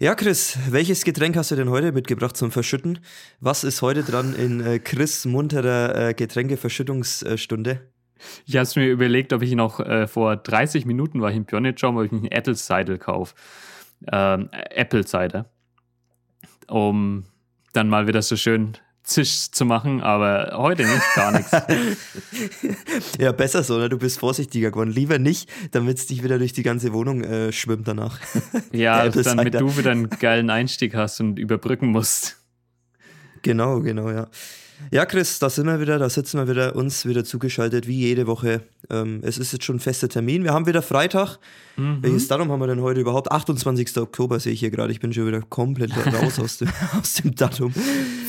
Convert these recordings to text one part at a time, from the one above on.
Ja, Chris, welches Getränk hast du denn heute mitgebracht zum Verschütten? Was ist heute dran in äh, Chris munterer äh, Getränkeverschüttungsstunde? Ich habe mir überlegt, ob ich noch äh, vor 30 Minuten war ich in Pionitschau, ob ich einen Apple Cider kaufe. Ähm, Apple Cider. Um dann mal wieder so schön Zisch zu machen, aber heute nicht, gar nichts. ja, besser so, ne? Du bist vorsichtiger geworden. Lieber nicht, damit es dich wieder durch die ganze Wohnung äh, schwimmt danach. ja, damit du wieder einen geilen Einstieg hast und überbrücken musst. Genau, genau, ja. Ja, Chris, da sind wir wieder, da sitzen wir wieder, uns wieder zugeschaltet, wie jede Woche. Ähm, es ist jetzt schon ein fester Termin. Wir haben wieder Freitag. Mhm. Welches Datum haben wir denn heute überhaupt? 28. Oktober sehe ich hier gerade. Ich bin schon wieder komplett raus aus, dem, aus dem Datum.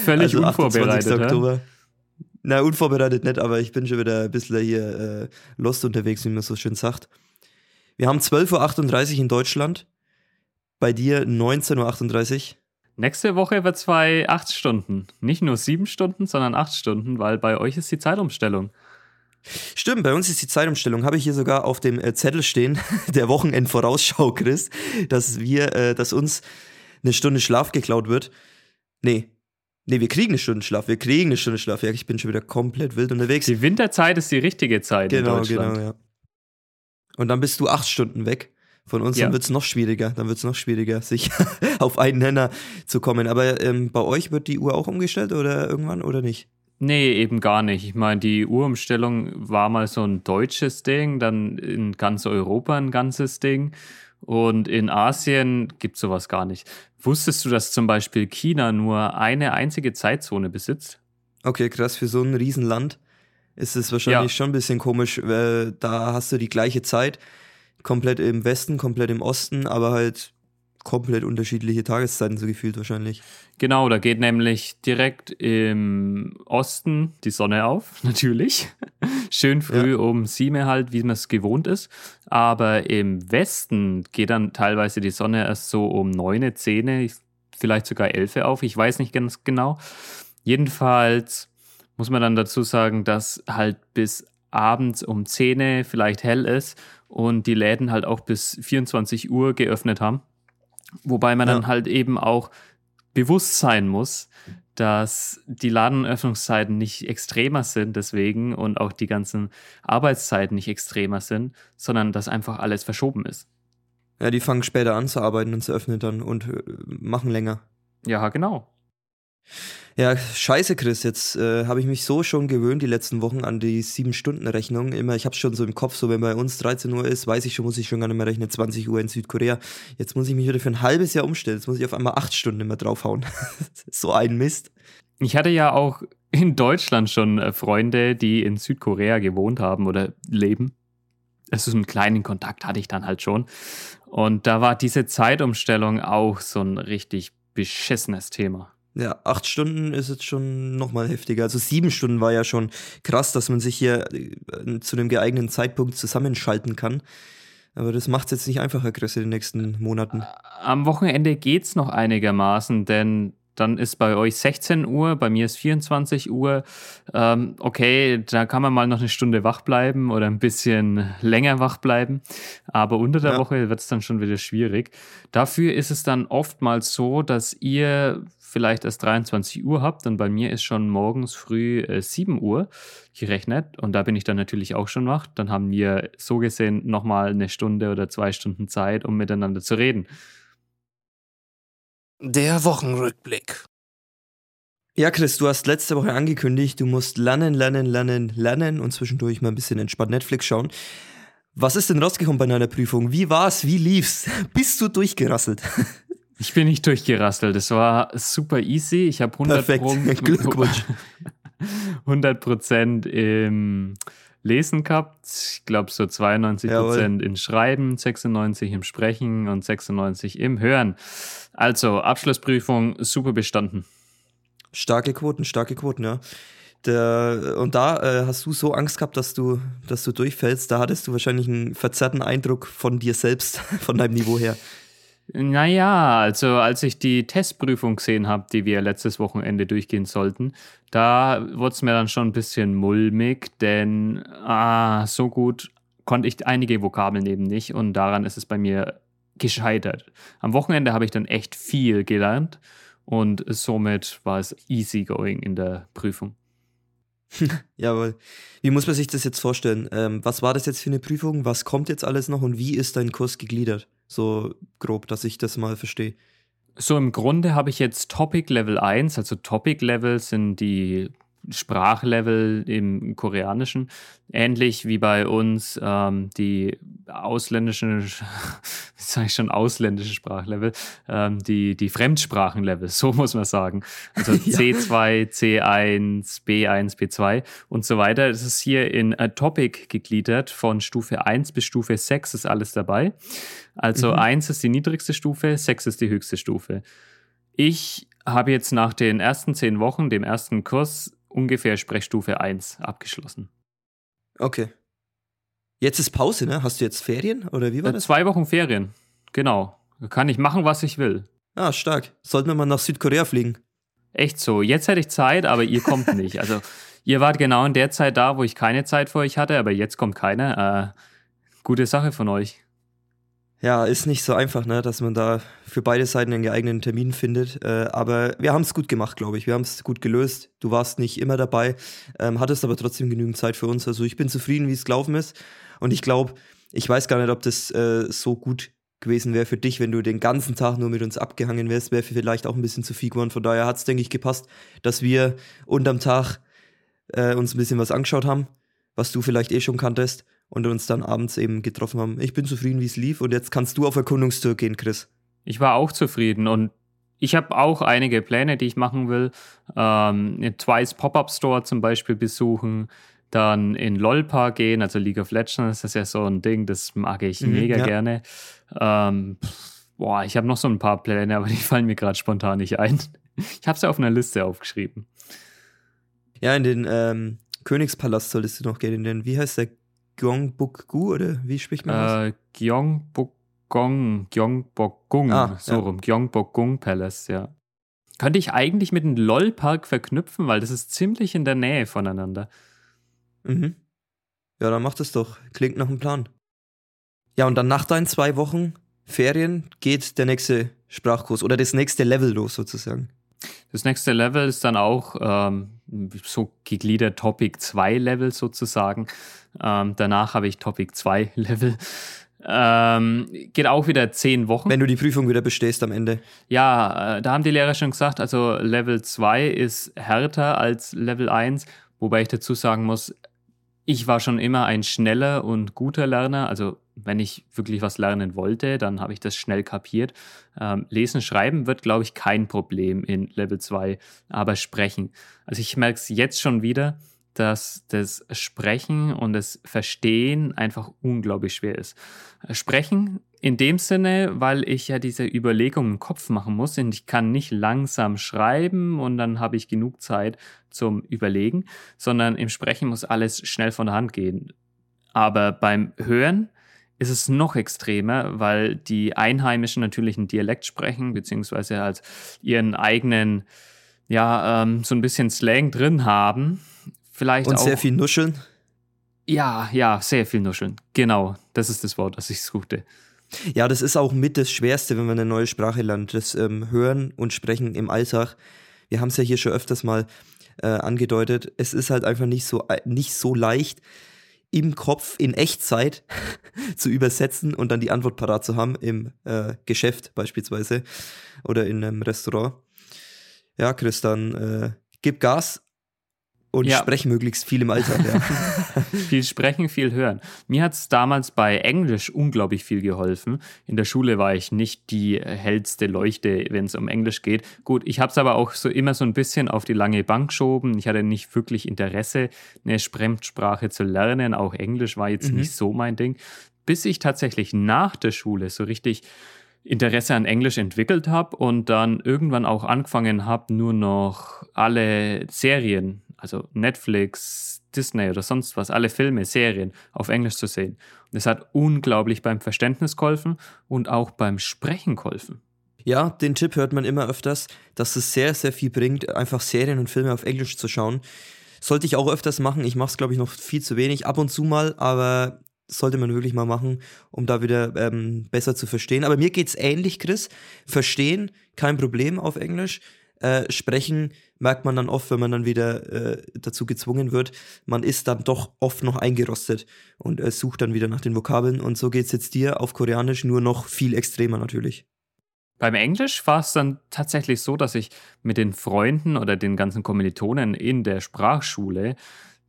Völlig also unvorbereitet. 28. Oktober. Na, unvorbereitet nicht, aber ich bin schon wieder ein bisschen hier äh, lost unterwegs, wie man so schön sagt. Wir haben 12.38 Uhr in Deutschland. Bei dir 19.38 Uhr. Nächste Woche wird es bei acht Stunden. Nicht nur sieben Stunden, sondern acht Stunden, weil bei euch ist die Zeitumstellung. Stimmt, bei uns ist die Zeitumstellung. Habe ich hier sogar auf dem äh, Zettel stehen, der Wochenendvorausschau, Chris, dass wir, äh, dass uns eine Stunde Schlaf geklaut wird. Nee. Nee, wir kriegen eine Stunde Schlaf. Wir kriegen eine Stunde Schlaf. Ja, ich bin schon wieder komplett wild unterwegs. Die Winterzeit ist die richtige Zeit genau, in Deutschland. Genau, ja. Und dann bist du acht Stunden weg von uns, ja. dann wird es noch schwieriger. Dann wird es noch schwieriger, sich auf einen Nenner zu kommen. Aber ähm, bei euch wird die Uhr auch umgestellt oder irgendwann oder nicht? Nee, eben gar nicht. Ich meine, die Uhrumstellung war mal so ein deutsches Ding, dann in ganz Europa ein ganzes Ding. Und in Asien gibt es sowas gar nicht. Wusstest du, dass zum Beispiel China nur eine einzige Zeitzone besitzt? Okay, krass, für so ein Riesenland ist es wahrscheinlich ja. schon ein bisschen komisch. Weil da hast du die gleiche Zeit komplett im Westen, komplett im Osten, aber halt komplett unterschiedliche Tageszeiten so gefühlt wahrscheinlich. Genau, da geht nämlich direkt im Osten die Sonne auf, natürlich. Schön früh ja. um sieben halt, wie man es gewohnt ist. Aber im Westen geht dann teilweise die Sonne erst so um neun, zehn, vielleicht sogar elf auf. Ich weiß nicht ganz genau. Jedenfalls muss man dann dazu sagen, dass halt bis abends um 10 vielleicht hell ist und die Läden halt auch bis 24 Uhr geöffnet haben. Wobei man ja. dann halt eben auch bewusst sein muss, dass die Ladenöffnungszeiten nicht extremer sind deswegen und auch die ganzen Arbeitszeiten nicht extremer sind, sondern dass einfach alles verschoben ist. Ja, die fangen später an zu arbeiten und zu öffnen dann und äh, machen länger. Ja, genau. Ja, scheiße, Chris. Jetzt äh, habe ich mich so schon gewöhnt, die letzten Wochen, an die Sieben-Stunden-Rechnung. Immer, ich habe schon so im Kopf, so wenn bei uns 13 Uhr ist, weiß ich schon, muss ich schon gar nicht mehr rechnen, 20 Uhr in Südkorea. Jetzt muss ich mich wieder für ein halbes Jahr umstellen. Jetzt muss ich auf einmal acht Stunden immer draufhauen. so ein Mist. Ich hatte ja auch in Deutschland schon äh, Freunde, die in Südkorea gewohnt haben oder leben. Also so einen kleinen Kontakt hatte ich dann halt schon. Und da war diese Zeitumstellung auch so ein richtig beschissenes Thema. Ja, acht Stunden ist jetzt schon nochmal heftiger. Also sieben Stunden war ja schon krass, dass man sich hier äh, zu einem geeigneten Zeitpunkt zusammenschalten kann. Aber das macht es jetzt nicht einfacher, Chris, in den nächsten Monaten. Am Wochenende geht es noch einigermaßen, denn dann ist bei euch 16 Uhr, bei mir ist 24 Uhr. Ähm, okay, da kann man mal noch eine Stunde wach bleiben oder ein bisschen länger wach bleiben. Aber unter der ja. Woche wird es dann schon wieder schwierig. Dafür ist es dann oftmals so, dass ihr vielleicht erst 23 Uhr habt und bei mir ist schon morgens früh äh, 7 Uhr gerechnet und da bin ich dann natürlich auch schon wach. Dann haben wir so gesehen nochmal eine Stunde oder zwei Stunden Zeit, um miteinander zu reden. Der Wochenrückblick. Ja, Chris, du hast letzte Woche angekündigt, du musst lernen, lernen, lernen, lernen und zwischendurch mal ein bisschen entspannt Netflix schauen. Was ist denn rausgekommen bei deiner Prüfung? Wie war's? Wie lief's? Bist du durchgerasselt? Ich bin nicht durchgerasselt. Es war super easy. Ich habe 100 Perfekt. Glückwunsch. 100 Prozent im Lesen gehabt. Ich glaube so 92 Prozent im Schreiben, 96 im Sprechen und 96 im Hören. Also Abschlussprüfung super bestanden. Starke Quoten, starke Quoten, ja. Der, und da äh, hast du so Angst gehabt, dass du, dass du durchfällst. Da hattest du wahrscheinlich einen verzerrten Eindruck von dir selbst, von deinem Niveau her. Naja, also als ich die Testprüfung gesehen habe, die wir letztes Wochenende durchgehen sollten, da wurde es mir dann schon ein bisschen mulmig, denn ah, so gut konnte ich einige Vokabeln eben nicht und daran ist es bei mir gescheitert. Am Wochenende habe ich dann echt viel gelernt und somit war es easy going in der Prüfung. Jawohl. Wie muss man sich das jetzt vorstellen? Ähm, was war das jetzt für eine Prüfung? Was kommt jetzt alles noch und wie ist dein Kurs gegliedert? So grob, dass ich das mal verstehe. So im Grunde habe ich jetzt Topic Level 1, also Topic Level sind die Sprachlevel im Koreanischen, ähnlich wie bei uns ähm, die ausländischen, wie sage ich schon, ausländische Sprachlevel, ähm, die, die Fremdsprachenlevel, so muss man sagen. Also C2, C1, B1, B2 und so weiter. Das ist hier in a Topic gegliedert, von Stufe 1 bis Stufe 6 ist alles dabei. Also mhm. 1 ist die niedrigste Stufe, 6 ist die höchste Stufe. Ich habe jetzt nach den ersten zehn Wochen, dem ersten Kurs, ungefähr Sprechstufe 1 abgeschlossen. Okay. Jetzt ist Pause, ne? Hast du jetzt Ferien oder wie war das? Zwei Wochen Ferien, genau. Da kann ich machen, was ich will. Ah, stark. Sollten wir mal nach Südkorea fliegen? Echt so. Jetzt hätte ich Zeit, aber ihr kommt nicht. Also, ihr wart genau in der Zeit da, wo ich keine Zeit für euch hatte, aber jetzt kommt keiner. Äh, gute Sache von euch ja, ist nicht so einfach, ne, dass man da für beide Seiten einen geeigneten Termin findet. Äh, aber wir haben es gut gemacht, glaube ich. Wir haben es gut gelöst. Du warst nicht immer dabei, ähm, hattest aber trotzdem genügend Zeit für uns. Also ich bin zufrieden, wie es gelaufen ist. Und ich glaube, ich weiß gar nicht, ob das äh, so gut gewesen wäre für dich, wenn du den ganzen Tag nur mit uns abgehangen wärst, wäre vielleicht auch ein bisschen zu viel geworden. Von daher hat es, denke ich, gepasst, dass wir unterm Tag äh, uns ein bisschen was angeschaut haben, was du vielleicht eh schon kanntest und uns dann abends eben getroffen haben. Ich bin zufrieden, wie es lief und jetzt kannst du auf Erkundungstour gehen, Chris. Ich war auch zufrieden und ich habe auch einige Pläne, die ich machen will. Ähm, Twice Pop-Up Store zum Beispiel besuchen, dann in LOLPA gehen, also League of Legends, das ist ja so ein Ding, das mag ich mhm, mega ja. gerne. Ähm, boah, ich habe noch so ein paar Pläne, aber die fallen mir gerade spontan nicht ein. Ich habe sie auf einer Liste aufgeschrieben. Ja, in den ähm, Königspalast solltest du noch gehen. In den, wie heißt der? Gyeongbokgu oder wie spricht man das? Äh, Gyeongbokgung, Gyeongbokgung, ah, so ja. rum, Gyeongbokgung Palace, ja. Könnte ich eigentlich mit dem LOL-Park verknüpfen, weil das ist ziemlich in der Nähe voneinander. Mhm. Ja, dann mach das doch. Klingt nach einem Plan. Ja, und dann nach deinen zwei Wochen Ferien geht der nächste Sprachkurs oder das nächste Level los sozusagen. Das nächste Level ist dann auch ähm, so gegliedert Topic 2 Level sozusagen. Ähm, danach habe ich Topic 2 Level. Ähm, geht auch wieder zehn Wochen. Wenn du die Prüfung wieder bestehst am Ende. Ja, äh, da haben die Lehrer schon gesagt, also Level 2 ist härter als Level 1, wobei ich dazu sagen muss, ich war schon immer ein schneller und guter Lerner. Also wenn ich wirklich was lernen wollte, dann habe ich das schnell kapiert. Ähm, Lesen, Schreiben wird, glaube ich, kein Problem in Level 2, aber Sprechen. Also ich merke es jetzt schon wieder, dass das Sprechen und das Verstehen einfach unglaublich schwer ist. Sprechen in dem Sinne, weil ich ja diese Überlegung im Kopf machen muss und ich kann nicht langsam schreiben und dann habe ich genug Zeit zum Überlegen, sondern im Sprechen muss alles schnell von der Hand gehen. Aber beim Hören ist es noch extremer, weil die Einheimischen natürlich einen Dialekt sprechen, beziehungsweise halt ihren eigenen, ja, ähm, so ein bisschen Slang drin haben. Vielleicht Und auch, sehr viel Nuscheln? Ja, ja, sehr viel Nuscheln. Genau, das ist das Wort, das ich suchte. Ja, das ist auch mit das Schwerste, wenn man eine neue Sprache lernt. Das ähm, Hören und Sprechen im Alltag. Wir haben es ja hier schon öfters mal äh, angedeutet. Es ist halt einfach nicht so, äh, nicht so leicht, im Kopf in Echtzeit zu übersetzen und dann die Antwort parat zu haben im äh, Geschäft beispielsweise oder in einem Restaurant. Ja, Chris, dann äh, gib Gas und ja. sprech möglichst viel im Alltag. Ja. viel sprechen, viel hören. Mir hat es damals bei Englisch unglaublich viel geholfen. In der Schule war ich nicht die hellste Leuchte, wenn es um Englisch geht. Gut, ich habe es aber auch so immer so ein bisschen auf die lange Bank geschoben. Ich hatte nicht wirklich Interesse, eine Fremdsprache zu lernen. Auch Englisch war jetzt mhm. nicht so mein Ding. Bis ich tatsächlich nach der Schule so richtig Interesse an Englisch entwickelt habe und dann irgendwann auch angefangen habe, nur noch alle Serien also Netflix, Disney oder sonst was, alle Filme, Serien auf Englisch zu sehen. Und es hat unglaublich beim Verständnis geholfen und auch beim Sprechen geholfen. Ja, den Tipp hört man immer öfters, dass es sehr, sehr viel bringt, einfach Serien und Filme auf Englisch zu schauen. Sollte ich auch öfters machen. Ich mache es, glaube ich, noch viel zu wenig. Ab und zu mal, aber sollte man wirklich mal machen, um da wieder ähm, besser zu verstehen. Aber mir geht's ähnlich, Chris. Verstehen, kein Problem auf Englisch. Äh, sprechen merkt man dann oft, wenn man dann wieder äh, dazu gezwungen wird. Man ist dann doch oft noch eingerostet und äh, sucht dann wieder nach den Vokabeln. Und so geht's jetzt dir auf Koreanisch nur noch viel extremer natürlich. Beim Englisch war es dann tatsächlich so, dass ich mit den Freunden oder den ganzen Kommilitonen in der Sprachschule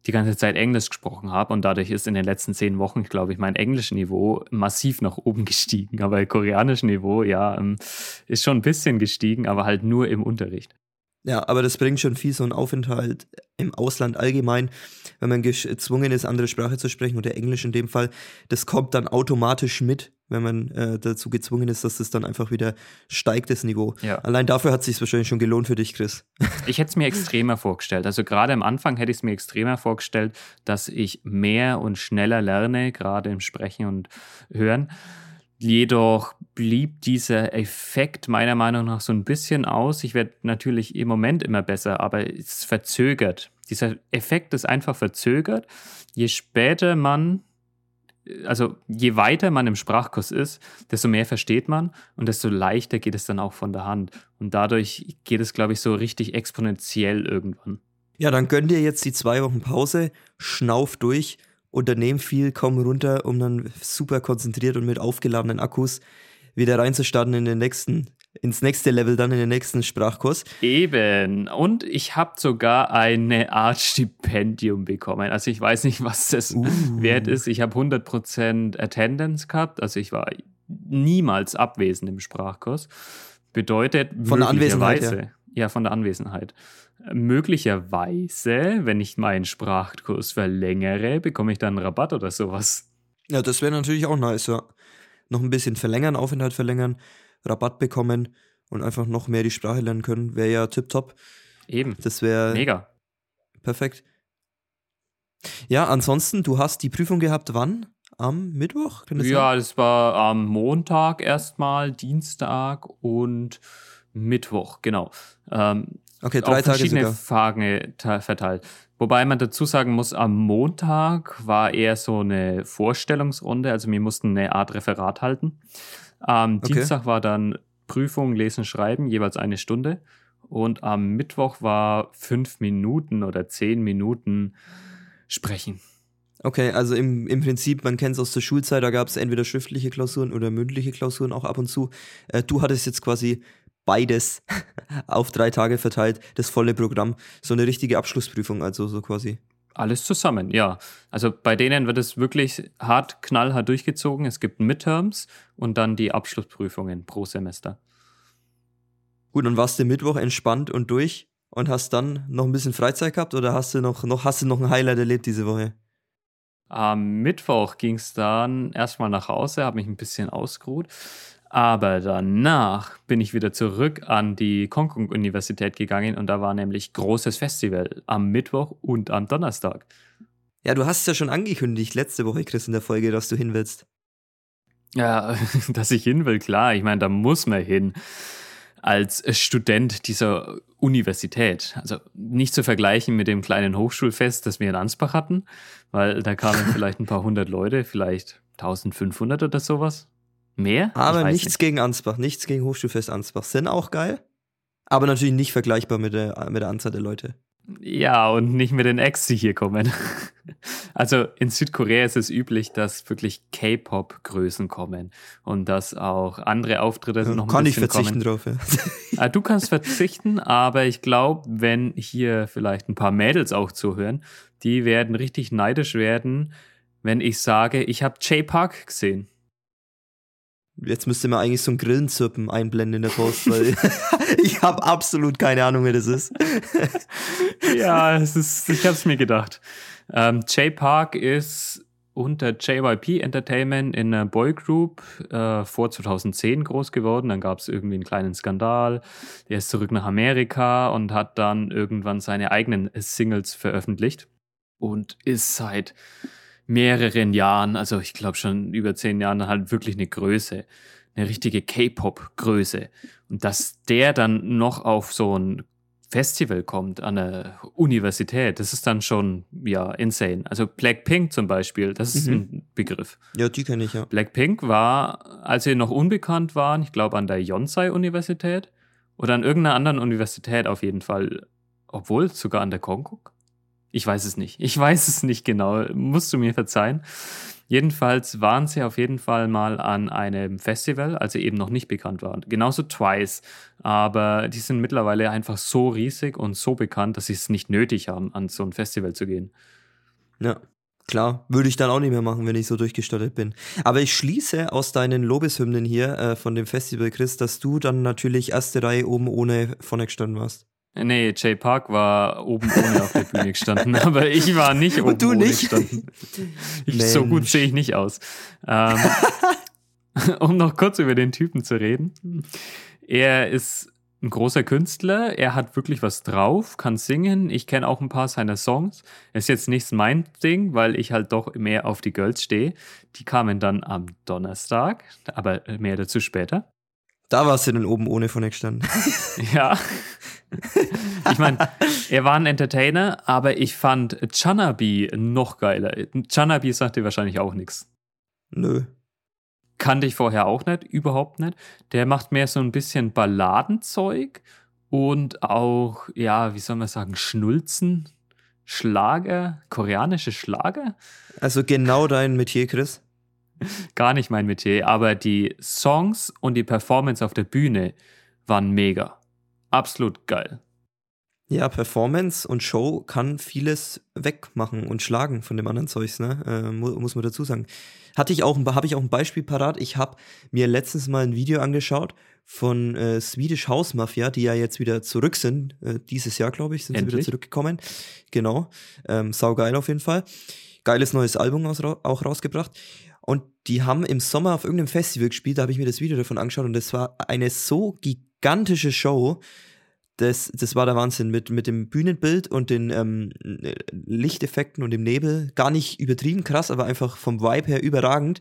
die ganze Zeit Englisch gesprochen habe und dadurch ist in den letzten zehn Wochen, glaube ich, mein Englischniveau massiv nach oben gestiegen. Aber koreanisch Niveau, ja, ähm, ist schon ein bisschen gestiegen, aber halt nur im Unterricht. Ja, aber das bringt schon viel so ein Aufenthalt im Ausland allgemein, wenn man gezwungen ist, andere Sprache zu sprechen oder Englisch in dem Fall. Das kommt dann automatisch mit, wenn man äh, dazu gezwungen ist, dass das dann einfach wieder steigt, das Niveau. Ja. Allein dafür hat es sich wahrscheinlich schon gelohnt für dich, Chris. Ich hätte es mir extremer vorgestellt. Also gerade am Anfang hätte ich es mir extremer vorgestellt, dass ich mehr und schneller lerne, gerade im Sprechen und Hören. Jedoch blieb dieser Effekt meiner Meinung nach so ein bisschen aus. Ich werde natürlich im Moment immer besser, aber es verzögert. Dieser Effekt ist einfach verzögert. Je später man, also je weiter man im Sprachkurs ist, desto mehr versteht man und desto leichter geht es dann auch von der Hand. Und dadurch geht es, glaube ich, so richtig exponentiell irgendwann. Ja, dann gönn dir jetzt die zwei Wochen Pause, schnauf durch unternehmen viel, komm runter, um dann super konzentriert und mit aufgeladenen Akkus wieder reinzustarten in den nächsten, ins nächste Level, dann in den nächsten Sprachkurs. Eben. Und ich habe sogar eine Art Stipendium bekommen. Also ich weiß nicht, was das uh. wert ist. Ich habe 100% Attendance gehabt. Also ich war niemals abwesend im Sprachkurs. Bedeutet von der Anwesenheit. Ja. ja, von der Anwesenheit möglicherweise, wenn ich meinen Sprachkurs verlängere, bekomme ich dann einen Rabatt oder sowas. Ja, das wäre natürlich auch nice, ja. Noch ein bisschen verlängern, Aufenthalt verlängern, Rabatt bekommen und einfach noch mehr die Sprache lernen können, wäre ja tipptopp. Eben. Das wäre. Mega. Perfekt. Ja, ansonsten, du hast die Prüfung gehabt, wann? Am Mittwoch? Das ja, sein? das war am Montag erstmal, Dienstag und Mittwoch, genau. Ähm, Okay, drei auf Tage verschiedene Fragen verteilt. Wobei man dazu sagen muss, am Montag war eher so eine Vorstellungsrunde, also wir mussten eine Art Referat halten. Am okay. Dienstag war dann Prüfung, Lesen, Schreiben, jeweils eine Stunde. Und am Mittwoch war fünf Minuten oder zehn Minuten Sprechen. Okay, also im, im Prinzip, man kennt es aus der Schulzeit, da gab es entweder schriftliche Klausuren oder mündliche Klausuren auch ab und zu. Äh, du hattest jetzt quasi beides auf drei Tage verteilt, das volle Programm. So eine richtige Abschlussprüfung, also so quasi. Alles zusammen, ja. Also bei denen wird es wirklich hart, knallhart durchgezogen. Es gibt Midterms und dann die Abschlussprüfungen pro Semester. Gut, und warst du Mittwoch entspannt und durch und hast dann noch ein bisschen Freizeit gehabt oder hast du noch, noch, hast du noch ein Highlight erlebt diese Woche? Am Mittwoch ging es dann erstmal nach Hause, habe mich ein bisschen ausgeruht. Aber danach bin ich wieder zurück an die Konkung-Universität gegangen und da war nämlich großes Festival am Mittwoch und am Donnerstag. Ja, du hast es ja schon angekündigt letzte Woche, Chris, in der Folge, dass du hin willst. Ja, dass ich hin will, klar. Ich meine, da muss man hin als Student dieser Universität. Also nicht zu vergleichen mit dem kleinen Hochschulfest, das wir in Ansbach hatten, weil da kamen vielleicht ein paar hundert Leute, vielleicht 1500 oder sowas. Mehr? Aber nichts nicht. gegen Ansbach, nichts gegen Hochschulfest Ansbach. Sind auch geil, aber natürlich nicht vergleichbar mit der, mit der Anzahl der Leute. Ja, und nicht mit den Ex, die hier kommen. Also in Südkorea ist es üblich, dass wirklich K-Pop-Größen kommen und dass auch andere Auftritte ja, noch ein Kann ich verzichten kommen. drauf, ja. Ah, du kannst verzichten, aber ich glaube, wenn hier vielleicht ein paar Mädels auch zuhören, die werden richtig neidisch werden, wenn ich sage, ich habe J-Park gesehen. Jetzt müsste man eigentlich so ein Grillenzirpen einblenden in der Post, weil ich habe absolut keine Ahnung, wer das ist. ja, es ist, ich habe es mir gedacht. Ähm, Jay Park ist unter JYP Entertainment in einer Boygroup äh, vor 2010 groß geworden. Dann gab es irgendwie einen kleinen Skandal. Er ist zurück nach Amerika und hat dann irgendwann seine eigenen Singles veröffentlicht und ist seit mehreren Jahren, also ich glaube schon über zehn Jahren, halt wirklich eine Größe, eine richtige K-Pop-Größe. Und dass der dann noch auf so ein Festival kommt, an eine Universität, das ist dann schon, ja, insane. Also Blackpink zum Beispiel, das ist Mhm. ein Begriff. Ja, die kenne ich ja. Blackpink war, als sie noch unbekannt waren, ich glaube an der Yonsei-Universität oder an irgendeiner anderen Universität auf jeden Fall, obwohl sogar an der Konkuk. Ich weiß es nicht. Ich weiß es nicht genau. Musst du mir verzeihen. Jedenfalls waren sie auf jeden Fall mal an einem Festival, als sie eben noch nicht bekannt waren. Genauso Twice. Aber die sind mittlerweile einfach so riesig und so bekannt, dass sie es nicht nötig haben, an so ein Festival zu gehen. Ja. Klar, würde ich dann auch nicht mehr machen, wenn ich so durchgestattet bin. Aber ich schließe aus deinen Lobeshymnen hier äh, von dem Festival, Chris, dass du dann natürlich erste Reihe oben ohne vorne gestanden warst. Nee, Jay Park war oben ohne auf der Bühne gestanden, aber ich war nicht oben Und du ohne nicht? gestanden. Ich, so gut sehe ich nicht aus. Ähm, um noch kurz über den Typen zu reden. Er ist ein großer Künstler, er hat wirklich was drauf, kann singen. Ich kenne auch ein paar seiner Songs. Ist jetzt nicht mein Ding, weil ich halt doch mehr auf die Girls stehe. Die kamen dann am Donnerstag, aber mehr dazu später. Da warst du dann oben ohne vorne gestanden. Ja. Ich meine, er war ein Entertainer, aber ich fand Chanabi noch geiler. Chanabi sagt dir wahrscheinlich auch nichts. Nö. Kannte ich vorher auch nicht, überhaupt nicht. Der macht mehr so ein bisschen Balladenzeug und auch, ja, wie soll man sagen, Schnulzen, Schlager, koreanische Schlager. Also genau dein Metier, Chris. Gar nicht mein Metier, aber die Songs und die Performance auf der Bühne waren mega. Absolut geil. Ja, Performance und Show kann vieles wegmachen und schlagen von dem anderen Zeugs, ne? Äh, mu muss man dazu sagen. Hatte ich auch, habe ich auch ein Beispiel parat. Ich habe mir letztens mal ein Video angeschaut von äh, Swedish House Mafia, die ja jetzt wieder zurück sind. Äh, dieses Jahr, glaube ich, sind sie wieder Endlich? zurückgekommen. Genau. Ähm, saugeil auf jeden Fall. Geiles neues Album aus, auch rausgebracht. Und die haben im Sommer auf irgendeinem Festival gespielt, da habe ich mir das Video davon angeschaut und das war eine so gigantische Show. Das, das war der Wahnsinn mit, mit dem Bühnenbild und den ähm, Lichteffekten und dem Nebel. Gar nicht übertrieben krass, aber einfach vom Vibe her überragend.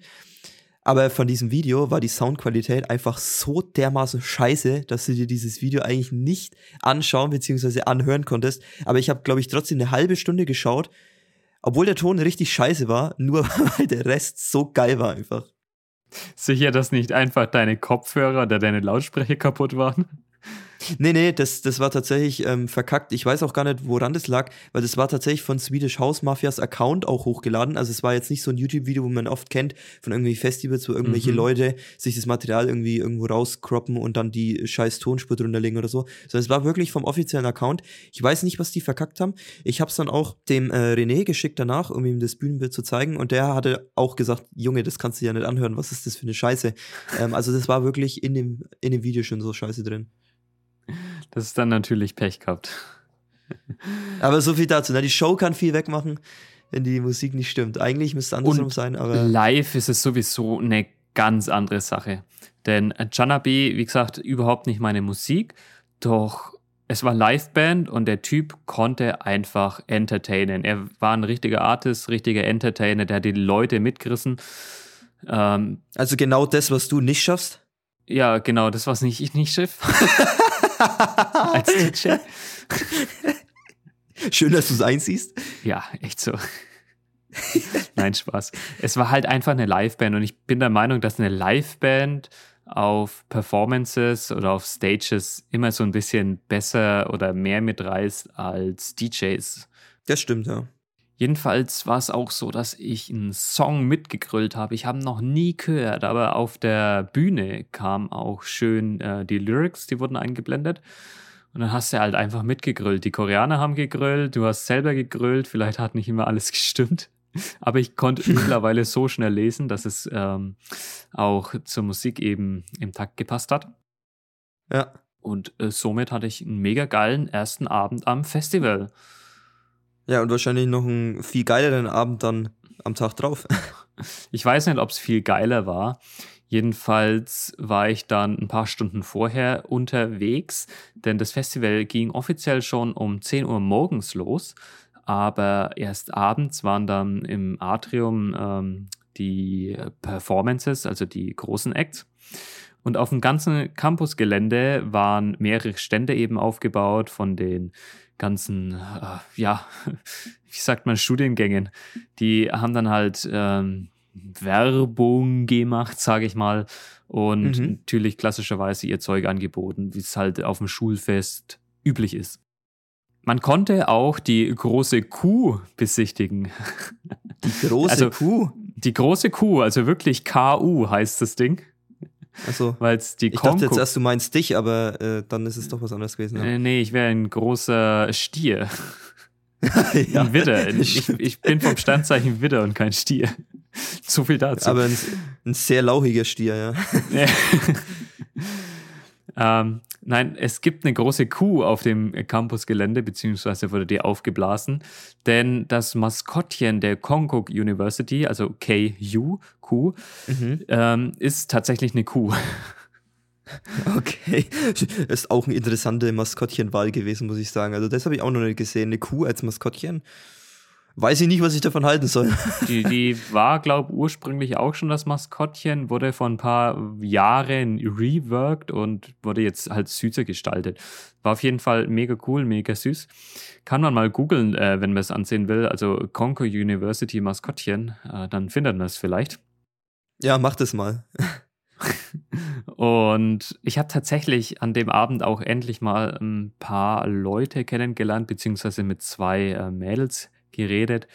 Aber von diesem Video war die Soundqualität einfach so dermaßen scheiße, dass du dir dieses Video eigentlich nicht anschauen bzw. anhören konntest. Aber ich habe, glaube ich, trotzdem eine halbe Stunde geschaut, obwohl der Ton richtig scheiße war, nur weil der Rest so geil war einfach. Sicher, dass nicht einfach deine Kopfhörer oder deine Lautsprecher kaputt waren? Nee, nee, das, das war tatsächlich ähm, verkackt. Ich weiß auch gar nicht, woran das lag, weil das war tatsächlich von Swedish House Mafias Account auch hochgeladen. Also es war jetzt nicht so ein YouTube-Video, wo man oft kennt, von irgendwie Festivals, wo irgendwelche Mhm. Leute sich das Material irgendwie irgendwo rauscroppen und dann die scheiß Tonspur drunter legen oder so. Sondern es war wirklich vom offiziellen Account. Ich weiß nicht, was die verkackt haben. Ich habe es dann auch dem äh, René geschickt danach, um ihm das Bühnenbild zu zeigen. Und der hatte auch gesagt, Junge, das kannst du ja nicht anhören. Was ist das für eine Scheiße? ähm, also das war wirklich in dem, in dem Video schon so scheiße drin. Das ist dann natürlich Pech gehabt. Aber so viel dazu. Ne? Die Show kann viel wegmachen, wenn die Musik nicht stimmt. Eigentlich müsste es andersrum Und sein, aber Live ist es sowieso eine ganz andere Sache. Denn Janabi, wie gesagt, überhaupt nicht meine Musik, doch es war Liveband und der Typ konnte einfach entertainen. Er war ein richtiger Artist, richtiger Entertainer, der hat die Leute mitgerissen. Ähm, also genau das, was du nicht schaffst. ja, genau, das was nicht ich nicht schiff. Als DJ. Schön, dass du es einsiehst. Ja, echt so. Nein, Spaß. Es war halt einfach eine Liveband und ich bin der Meinung, dass eine Liveband auf Performances oder auf Stages immer so ein bisschen besser oder mehr mitreißt als DJs. Das stimmt, ja. Jedenfalls war es auch so, dass ich einen Song mitgegrölt habe. Ich habe ihn noch nie gehört, aber auf der Bühne kam auch schön äh, die Lyrics, die wurden eingeblendet. Und dann hast du halt einfach mitgegrölt. Die Koreaner haben gegrölt, du hast selber gegrölt, vielleicht hat nicht immer alles gestimmt. Aber ich konnte mittlerweile so schnell lesen, dass es ähm, auch zur Musik eben im Takt gepasst hat. Ja. Und äh, somit hatte ich einen mega geilen ersten Abend am Festival. Ja, und wahrscheinlich noch einen viel geileren Abend dann am Tag drauf. Ich weiß nicht, ob es viel geiler war. Jedenfalls war ich dann ein paar Stunden vorher unterwegs, denn das Festival ging offiziell schon um 10 Uhr morgens los, aber erst abends waren dann im Atrium ähm, die Performances, also die großen Acts. Und auf dem ganzen Campusgelände waren mehrere Stände eben aufgebaut von den ganzen, äh, ja, wie sagt man, Studiengängen. Die haben dann halt ähm, Werbung gemacht, sage ich mal, und mhm. natürlich klassischerweise ihr Zeug angeboten, wie es halt auf dem Schulfest üblich ist. Man konnte auch die große Kuh besichtigen. Die große also, Kuh? Die große Kuh, also wirklich KU heißt das Ding. Also, weil es die Ich dachte jetzt erst, du meinst dich, aber äh, dann ist es doch was anderes gewesen. Ja. Äh, nee, ich wäre ein großer Stier. ja, ein Widder. Ich, ich, bin vom Sternzeichen Widder und kein Stier. so viel dazu. Aber ein, ein sehr lauchiger Stier, ja. ähm, nein, es gibt eine große Kuh auf dem Campusgelände, beziehungsweise wurde die aufgeblasen, denn das Maskottchen der Konkuk University, also KU, Kuh, mhm. ähm, ist tatsächlich eine Kuh. Okay, ist auch eine interessante Maskottchenwahl gewesen, muss ich sagen. Also das habe ich auch noch nicht gesehen. Eine Kuh als Maskottchen weiß ich nicht, was ich davon halten soll. Die, die war, glaube ich, ursprünglich auch schon das Maskottchen, wurde vor ein paar Jahren reworked und wurde jetzt halt süßer gestaltet. War auf jeden Fall mega cool, mega süß. Kann man mal googeln, äh, wenn man es ansehen will. Also Conco University Maskottchen, äh, dann findet man es vielleicht. Ja, macht es mal. Und ich habe tatsächlich an dem Abend auch endlich mal ein paar Leute kennengelernt, beziehungsweise mit zwei äh, Mädels geredet,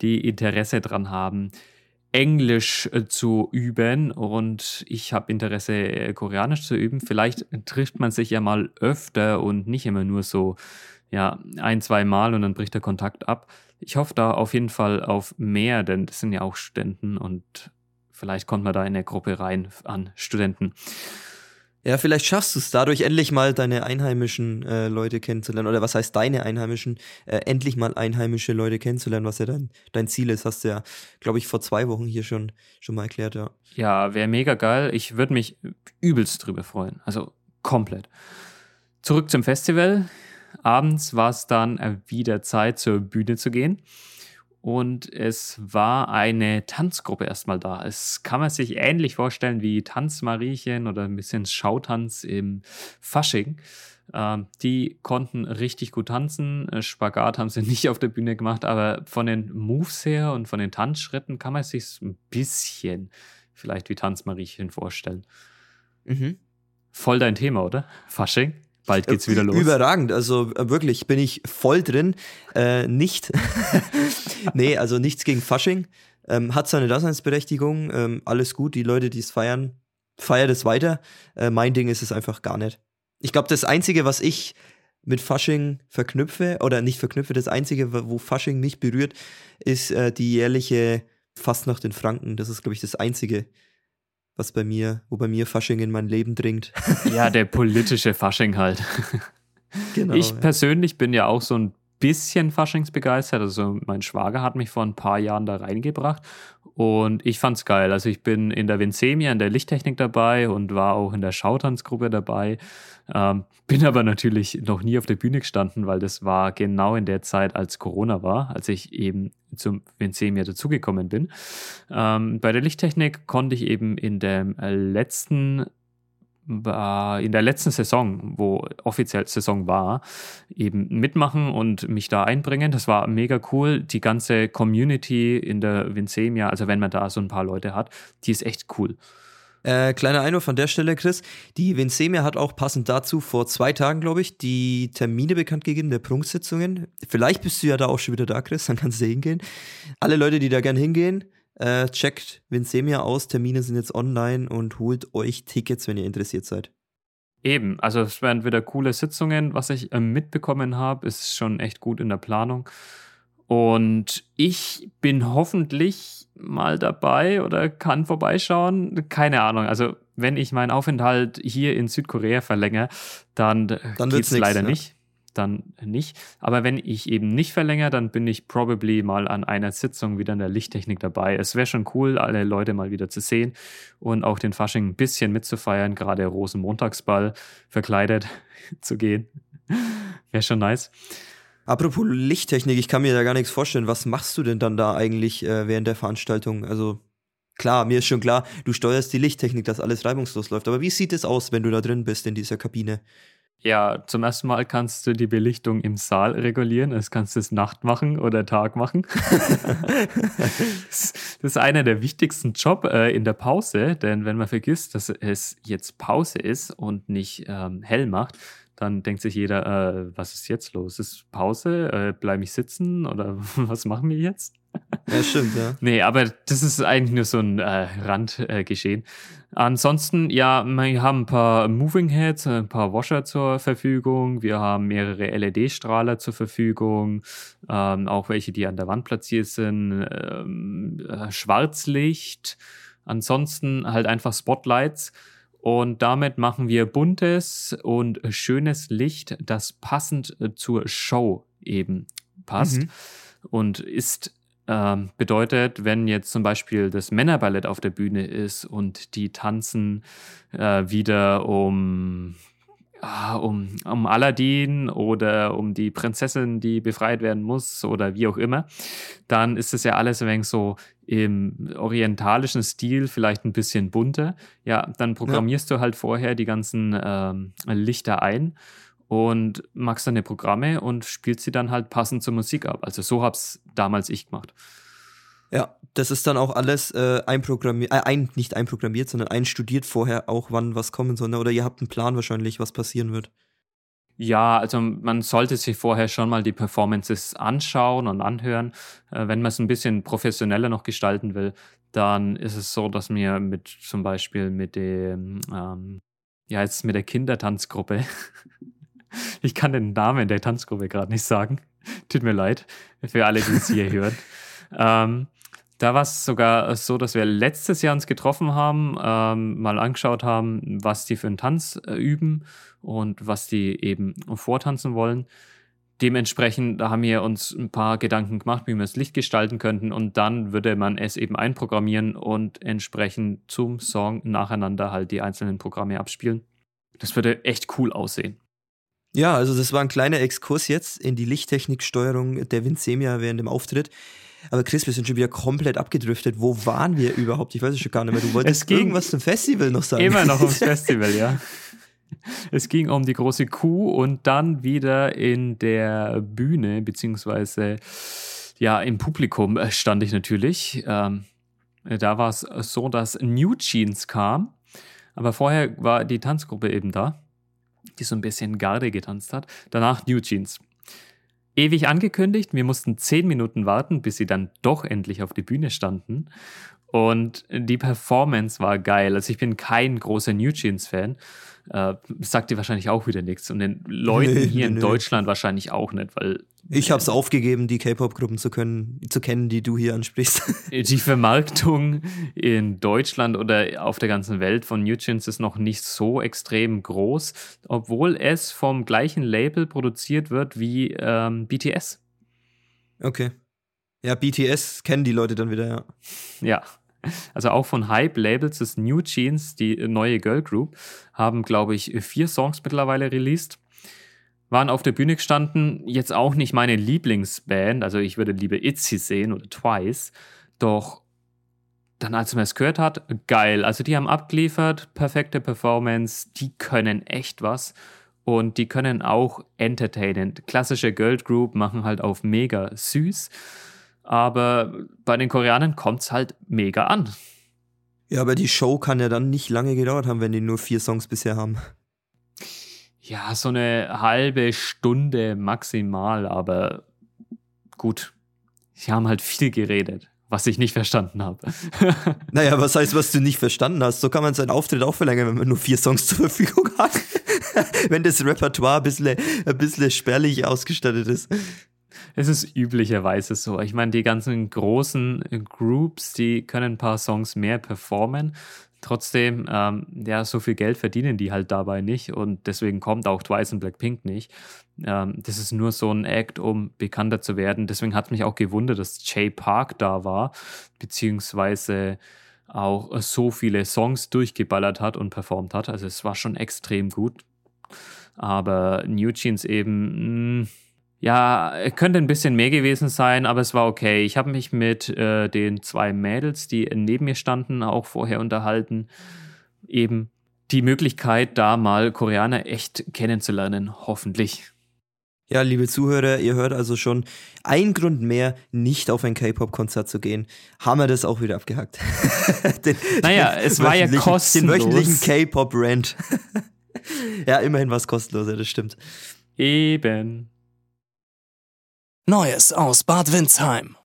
die Interesse daran haben, Englisch äh, zu üben und ich habe Interesse, äh, Koreanisch zu üben. Vielleicht trifft man sich ja mal öfter und nicht immer nur so, ja, ein, zwei Mal und dann bricht der Kontakt ab. Ich hoffe da auf jeden Fall auf mehr, denn das sind ja auch Studenten und vielleicht kommt man da in eine Gruppe rein an Studenten. Ja, vielleicht schaffst du es dadurch endlich mal deine einheimischen äh, Leute kennenzulernen. Oder was heißt deine einheimischen? Äh, endlich mal einheimische Leute kennenzulernen, was ja dein, dein Ziel ist. Hast du ja, glaube ich, vor zwei Wochen hier schon, schon mal erklärt, ja. Ja, wäre mega geil. Ich würde mich übelst drüber freuen. Also komplett. Zurück zum Festival. Abends war es dann wieder Zeit, zur Bühne zu gehen und es war eine Tanzgruppe erstmal da. Es kann man sich ähnlich vorstellen wie Tanzmariechen oder ein bisschen Schautanz im Fasching. Ähm, die konnten richtig gut tanzen. Äh, Spagat haben sie nicht auf der Bühne gemacht, aber von den Moves her und von den Tanzschritten kann man sich ein bisschen vielleicht wie Tanzmariechen vorstellen. Mhm. Voll dein Thema, oder? Fasching? Bald geht's wieder los. Überragend, also äh, wirklich bin ich voll drin. Äh, nicht, nee, also nichts gegen Fasching. Ähm, hat seine Daseinsberechtigung, ähm, alles gut. Die Leute, die es feiern, feiert es weiter. Äh, mein Ding ist es einfach gar nicht. Ich glaube, das Einzige, was ich mit Fasching verknüpfe, oder nicht verknüpfe, das Einzige, wo Fasching mich berührt, ist äh, die jährliche Fastnacht in Franken. Das ist, glaube ich, das Einzige, was bei mir, wo bei mir Fasching in mein Leben dringt. Ja, der politische Fasching halt. Genau, ich ja. persönlich bin ja auch so ein bisschen Faschingsbegeistert. Also mein Schwager hat mich vor ein paar Jahren da reingebracht und ich fand's geil. Also ich bin in der Vinzemia, in der Lichttechnik dabei und war auch in der Schautanzgruppe dabei. Ähm, bin aber natürlich noch nie auf der Bühne gestanden, weil das war genau in der Zeit, als Corona war, als ich eben zum Vinzemia dazugekommen bin. Ähm, bei der Lichttechnik konnte ich eben in dem letzten in der letzten Saison, wo offiziell Saison war, eben mitmachen und mich da einbringen. Das war mega cool. Die ganze Community in der Vinzemia, also wenn man da so ein paar Leute hat, die ist echt cool. Äh, kleiner Einwurf an der Stelle, Chris. Die Vinzemia hat auch passend dazu vor zwei Tagen, glaube ich, die Termine bekannt gegeben der Prunksitzungen. Vielleicht bist du ja da auch schon wieder da, Chris, dann kannst du hingehen. Alle Leute, die da gern hingehen, äh, checkt Vinsemia aus, Termine sind jetzt online und holt euch Tickets, wenn ihr interessiert seid. Eben, also es werden wieder coole Sitzungen. Was ich äh, mitbekommen habe, ist schon echt gut in der Planung. Und ich bin hoffentlich mal dabei oder kann vorbeischauen. Keine Ahnung. Also, wenn ich meinen Aufenthalt hier in Südkorea verlängere, dann, dann geht es leider ne? nicht dann nicht. Aber wenn ich eben nicht verlängere, dann bin ich probably mal an einer Sitzung wieder in der Lichttechnik dabei. Es wäre schon cool, alle Leute mal wieder zu sehen und auch den Fasching ein bisschen mitzufeiern, gerade Rosenmontagsball verkleidet zu gehen. wäre schon nice. Apropos Lichttechnik, ich kann mir da gar nichts vorstellen. Was machst du denn dann da eigentlich äh, während der Veranstaltung? Also Klar, mir ist schon klar, du steuerst die Lichttechnik, dass alles reibungslos läuft. Aber wie sieht es aus, wenn du da drin bist in dieser Kabine? Ja, zum ersten Mal kannst du die Belichtung im Saal regulieren. Das kannst du es Nacht machen oder Tag machen. das ist einer der wichtigsten Job äh, in der Pause, denn wenn man vergisst, dass es jetzt Pause ist und nicht ähm, hell macht, dann denkt sich jeder, äh, was ist jetzt los? Ist Pause? Äh, Bleibe ich sitzen oder was machen wir jetzt? Ja, stimmt, ja. Nee, aber das ist eigentlich nur so ein äh, Randgeschehen. Ansonsten, ja, wir haben ein paar Moving Heads, ein paar Washer zur Verfügung. Wir haben mehrere LED-Strahler zur Verfügung, ähm, auch welche, die an der Wand platziert sind. Ähm, äh, Schwarzlicht. Ansonsten halt einfach Spotlights. Und damit machen wir buntes und schönes Licht, das passend äh, zur Show eben passt. Mhm. Und ist ähm, bedeutet, wenn jetzt zum Beispiel das Männerballett auf der Bühne ist und die tanzen äh, wieder um um, um Aladdin oder um die Prinzessin, die befreit werden muss oder wie auch immer, dann ist es ja alles ein wenig so im orientalischen Stil, vielleicht ein bisschen bunter. Ja, dann programmierst ja. du halt vorher die ganzen ähm, Lichter ein und machst deine Programme und spielst sie dann halt passend zur Musik ab. Also so hab's damals ich gemacht. Ja, das ist dann auch alles äh, einprogrammiert, äh, ein, nicht einprogrammiert, sondern einstudiert vorher auch, wann was kommen soll. Ne? Oder ihr habt einen Plan wahrscheinlich, was passieren wird. Ja, also man sollte sich vorher schon mal die Performances anschauen und anhören. Äh, wenn man es ein bisschen professioneller noch gestalten will, dann ist es so, dass mir mit zum Beispiel mit dem, ähm, ja, jetzt mit der Kindertanzgruppe Ich kann den Namen der Tanzgruppe gerade nicht sagen. Tut mir leid für alle, die es hier hören. Ähm, da war es sogar so, dass wir letztes Jahr uns getroffen haben, ähm, mal angeschaut haben, was die für einen Tanz äh, üben und was die eben vortanzen wollen. Dementsprechend haben wir uns ein paar Gedanken gemacht, wie wir das Licht gestalten könnten und dann würde man es eben einprogrammieren und entsprechend zum Song nacheinander halt die einzelnen Programme abspielen. Das würde echt cool aussehen. Ja, also das war ein kleiner Exkurs jetzt in die Lichttechniksteuerung der Vinsemia während dem Auftritt. Aber Chris, wir sind schon wieder komplett abgedriftet. Wo waren wir überhaupt? Ich weiß es schon gar nicht mehr. Du wolltest es ging irgendwas zum Festival noch sagen. Immer noch ums Festival, ja. Es ging um die große Kuh und dann wieder in der Bühne, beziehungsweise ja, im Publikum äh, stand ich natürlich. Ähm, da war es so, dass New Jeans kam, aber vorher war die Tanzgruppe eben da die so ein bisschen Garde getanzt hat. Danach New Jeans. Ewig angekündigt, wir mussten zehn Minuten warten, bis sie dann doch endlich auf die Bühne standen. Und die Performance war geil. Also ich bin kein großer New Jeans-Fan, äh, sagt dir wahrscheinlich auch wieder nichts. Und den Leuten nee, hier nee, in nee. Deutschland wahrscheinlich auch nicht, weil. Ich habe es äh, aufgegeben, die K-Pop-Gruppen zu können, zu kennen, die du hier ansprichst. Die Vermarktung in Deutschland oder auf der ganzen Welt von New Jeans ist noch nicht so extrem groß, obwohl es vom gleichen Label produziert wird wie ähm, BTS. Okay. Ja, BTS kennen die Leute dann wieder, ja. Ja, also auch von Hype-Labels ist New Jeans, die neue Girl Group, haben, glaube ich, vier Songs mittlerweile released. Waren auf der Bühne gestanden, jetzt auch nicht meine Lieblingsband, also ich würde lieber Itzy sehen oder Twice, doch dann, als man es gehört hat, geil. Also die haben abgeliefert, perfekte Performance, die können echt was und die können auch entertainen. Klassische Girl Group machen halt auf mega süß aber bei den Koreanern kommt es halt mega an. Ja, aber die Show kann ja dann nicht lange gedauert haben, wenn die nur vier Songs bisher haben. Ja, so eine halbe Stunde maximal, aber gut. Sie haben halt viel geredet, was ich nicht verstanden habe. naja, was heißt, was du nicht verstanden hast? So kann man seinen Auftritt auch verlängern, wenn man nur vier Songs zur Verfügung hat. wenn das Repertoire ein bisschen, ein bisschen spärlich ausgestattet ist. Es ist üblicherweise so. Ich meine, die ganzen großen Groups, die können ein paar Songs mehr performen. Trotzdem, ähm, ja, so viel Geld verdienen die halt dabei nicht und deswegen kommt auch Twice und Blackpink nicht. Ähm, das ist nur so ein Act, um bekannter zu werden. Deswegen hat mich auch gewundert, dass Jay Park da war, beziehungsweise auch so viele Songs durchgeballert hat und performt hat. Also es war schon extrem gut. Aber New Jeans eben, mh, hm, ja, könnte ein bisschen mehr gewesen sein, aber es war okay. Ich habe mich mit äh, den zwei Mädels, die neben mir standen, auch vorher unterhalten. Eben die Möglichkeit, da mal Koreaner echt kennenzulernen, hoffentlich. Ja, liebe Zuhörer, ihr hört also schon ein Grund mehr, nicht auf ein K-Pop-Konzert zu gehen. Haben wir das auch wieder abgehackt. den, naja, es war ja kostenlos. Den wöchentlichen K-Pop-Rant. ja, immerhin war es kostenlos, ja, das stimmt. Eben. Neues aus Bad Windsheim.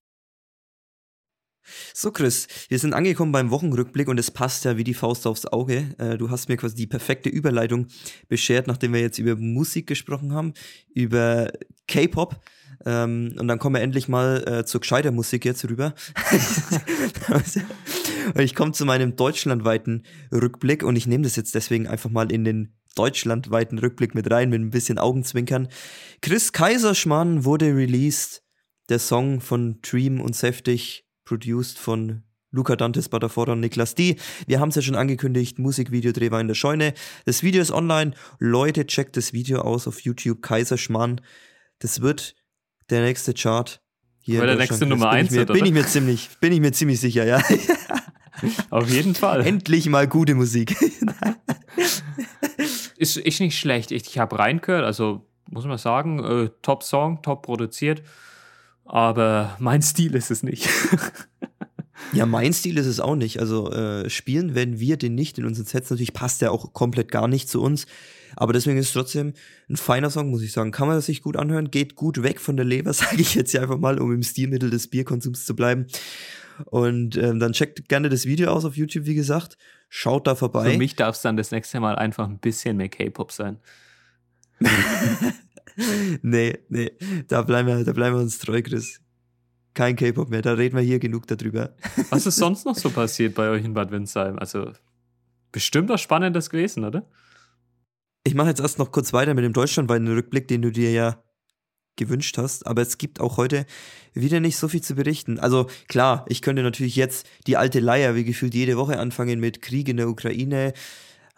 So, Chris, wir sind angekommen beim Wochenrückblick und es passt ja wie die Faust aufs Auge. Äh, du hast mir quasi die perfekte Überleitung beschert, nachdem wir jetzt über Musik gesprochen haben, über K-Pop. Ähm, und dann kommen wir endlich mal äh, zur gescheiter Musik jetzt rüber. ich komme zu meinem deutschlandweiten Rückblick und ich nehme das jetzt deswegen einfach mal in den deutschlandweiten Rückblick mit rein, mit ein bisschen Augenzwinkern. Chris Kaiserschmann wurde released. Der Song von Dream und Seftig produced von Luca Dantes, Badafora und Niklas D. Wir haben es ja schon angekündigt, Musikvideodreh war in der Scheune. Das Video ist online. Leute, checkt das Video aus auf YouTube, Kaiserschmarrn. Das wird der nächste Chart. Hier Oder der nächste Nummer 1 bin, bin ich mir ziemlich, bin ich mir ziemlich sicher, ja. auf jeden Fall. Endlich mal gute Musik. ist, ist nicht schlecht. Ich, ich habe reingehört, also muss man sagen, äh, top Song, top produziert. Aber mein Stil ist es nicht. ja, mein Stil ist es auch nicht. Also äh, spielen werden wir den nicht in unseren Sets. Natürlich passt der auch komplett gar nicht zu uns. Aber deswegen ist es trotzdem ein feiner Song, muss ich sagen. Kann man sich gut anhören, geht gut weg von der Leber, sage ich jetzt ja einfach mal, um im Stilmittel des Bierkonsums zu bleiben. Und ähm, dann checkt gerne das Video aus auf YouTube, wie gesagt. Schaut da vorbei. Für mich darf es dann das nächste Mal einfach ein bisschen mehr K-Pop sein. nee, nee, da bleiben wir, da bleiben wir uns treu, Chris. Kein K-Pop mehr, da reden wir hier genug darüber. Was ist sonst noch so passiert bei euch in Bad Windsheim? Also, bestimmt was Spannendes gewesen, oder? Ich mache jetzt erst noch kurz weiter mit dem deutschlandweiten Rückblick, den du dir ja gewünscht hast, aber es gibt auch heute wieder nicht so viel zu berichten. Also klar, ich könnte natürlich jetzt die alte Leier wie gefühlt jede Woche anfangen mit Krieg in der Ukraine,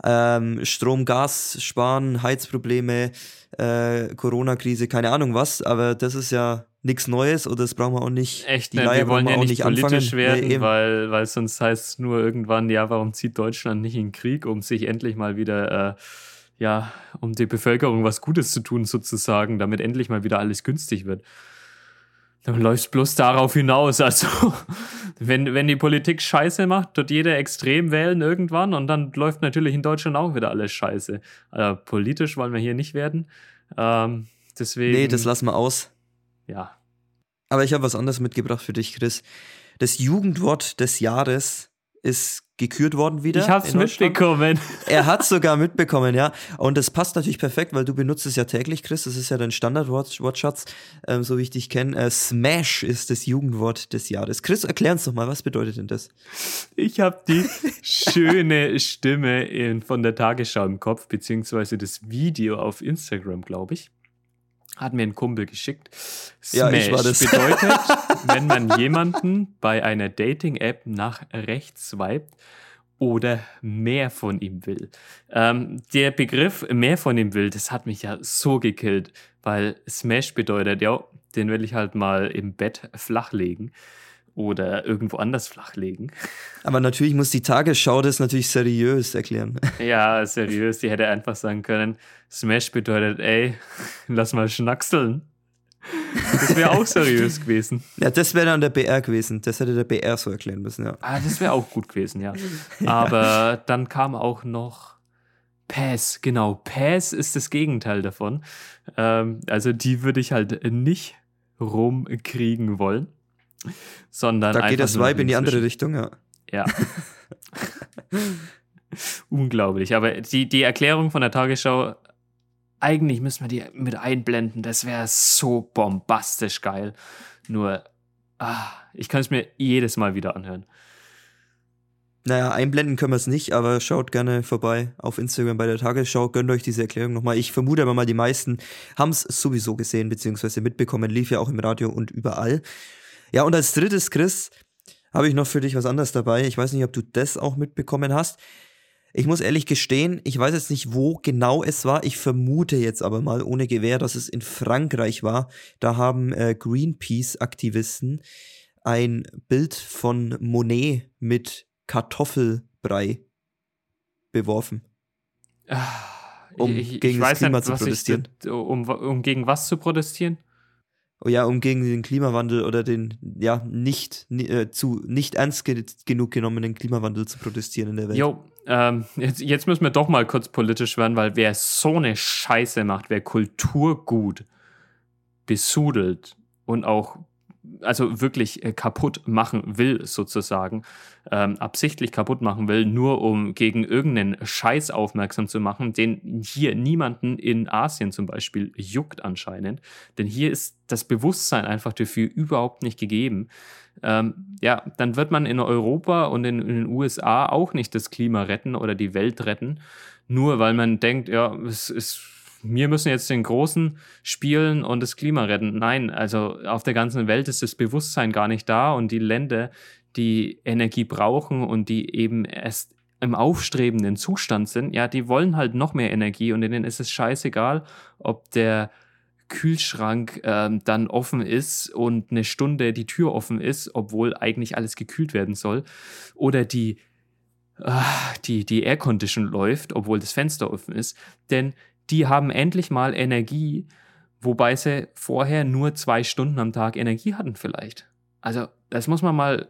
ähm, Strom, Gas sparen, Heizprobleme, äh, Corona-Krise, keine Ahnung was, aber das ist ja nichts Neues oder das brauchen wir auch nicht. Echt, die ne? wir wollen ja nicht, nicht politisch anfangen. werden, nee, weil, weil sonst heißt es nur irgendwann, ja, warum zieht Deutschland nicht in Krieg, um sich endlich mal wieder, äh, ja, um die Bevölkerung was Gutes zu tun sozusagen, damit endlich mal wieder alles günstig wird. Dann läuft es bloß darauf hinaus. Also, wenn, wenn die Politik Scheiße macht, wird jeder extrem wählen irgendwann und dann läuft natürlich in Deutschland auch wieder alles Scheiße. Also, politisch wollen wir hier nicht werden. Ähm, deswegen. Nee, das lassen wir aus. Ja. Aber ich habe was anderes mitgebracht für dich, Chris. Das Jugendwort des Jahres ist gekürt worden wieder. Ich hab's mitbekommen. Er hat sogar mitbekommen, ja. Und das passt natürlich perfekt, weil du benutzt es ja täglich, Chris. Das ist ja dein Standardwortschatz, ähm, so wie ich dich kenne. Äh, Smash ist das Jugendwort des Jahres. Chris, erklär uns doch mal, was bedeutet denn das? Ich habe die schöne Stimme in, von der Tagesschau im Kopf, beziehungsweise das Video auf Instagram, glaube ich. Hat mir ein Kumpel geschickt. Smash ja, ich war das. bedeutet, wenn man jemanden bei einer Dating-App nach rechts swiped oder mehr von ihm will. Ähm, der Begriff mehr von ihm will, das hat mich ja so gekillt, weil Smash bedeutet, ja, den will ich halt mal im Bett flachlegen oder irgendwo anders flachlegen. Aber natürlich muss die Tagesschau das natürlich seriös erklären. Ja, seriös. Die hätte einfach sagen können, Smash bedeutet, ey, lass mal schnackseln. Das wäre auch seriös gewesen. Ja, das wäre dann der BR gewesen. Das hätte der BR so erklären müssen, ja. Ah, das wäre auch gut gewesen, ja. Aber dann kam auch noch Pass, genau. Pass ist das Gegenteil davon. Ähm, also die würde ich halt nicht rumkriegen wollen sondern da geht das Vibe in die andere Richtung, ja. Ja. Unglaublich. Aber die, die Erklärung von der Tagesschau, eigentlich müssen wir die mit einblenden. Das wäre so bombastisch geil. Nur, ah, ich kann es mir jedes Mal wieder anhören. Naja, einblenden können wir es nicht, aber schaut gerne vorbei auf Instagram bei der Tagesschau. Gönnt euch diese Erklärung nochmal. Ich vermute aber mal, die meisten haben es sowieso gesehen, beziehungsweise mitbekommen. Lief ja auch im Radio und überall. Ja, und als drittes, Chris, habe ich noch für dich was anderes dabei. Ich weiß nicht, ob du das auch mitbekommen hast. Ich muss ehrlich gestehen, ich weiß jetzt nicht, wo genau es war. Ich vermute jetzt aber mal ohne Gewehr, dass es in Frankreich war. Da haben äh, Greenpeace-Aktivisten ein Bild von Monet mit Kartoffelbrei beworfen. Um ich, gegen ich das Klima nicht, zu protestieren. Ich, um, um gegen was zu protestieren? Oh ja, um gegen den Klimawandel oder den ja nicht äh, zu nicht ernst ge genug genommenen Klimawandel zu protestieren in der Welt. Jo, ähm, jetzt, jetzt müssen wir doch mal kurz politisch werden, weil wer so eine Scheiße macht, wer Kulturgut besudelt und auch also wirklich äh, kaputt machen will, sozusagen, ähm, absichtlich kaputt machen will, nur um gegen irgendeinen Scheiß aufmerksam zu machen, den hier niemanden in Asien zum Beispiel juckt anscheinend. Denn hier ist das Bewusstsein einfach dafür überhaupt nicht gegeben. Ähm, ja, dann wird man in Europa und in, in den USA auch nicht das Klima retten oder die Welt retten, nur weil man denkt, ja, es ist wir müssen jetzt den Großen spielen und das Klima retten. Nein, also auf der ganzen Welt ist das Bewusstsein gar nicht da und die Länder, die Energie brauchen und die eben erst im aufstrebenden Zustand sind, ja, die wollen halt noch mehr Energie und denen ist es scheißegal, ob der Kühlschrank ähm, dann offen ist und eine Stunde die Tür offen ist, obwohl eigentlich alles gekühlt werden soll, oder die äh, die die Aircondition läuft, obwohl das Fenster offen ist, denn die haben endlich mal Energie, wobei sie vorher nur zwei Stunden am Tag Energie hatten vielleicht. Also das muss man mal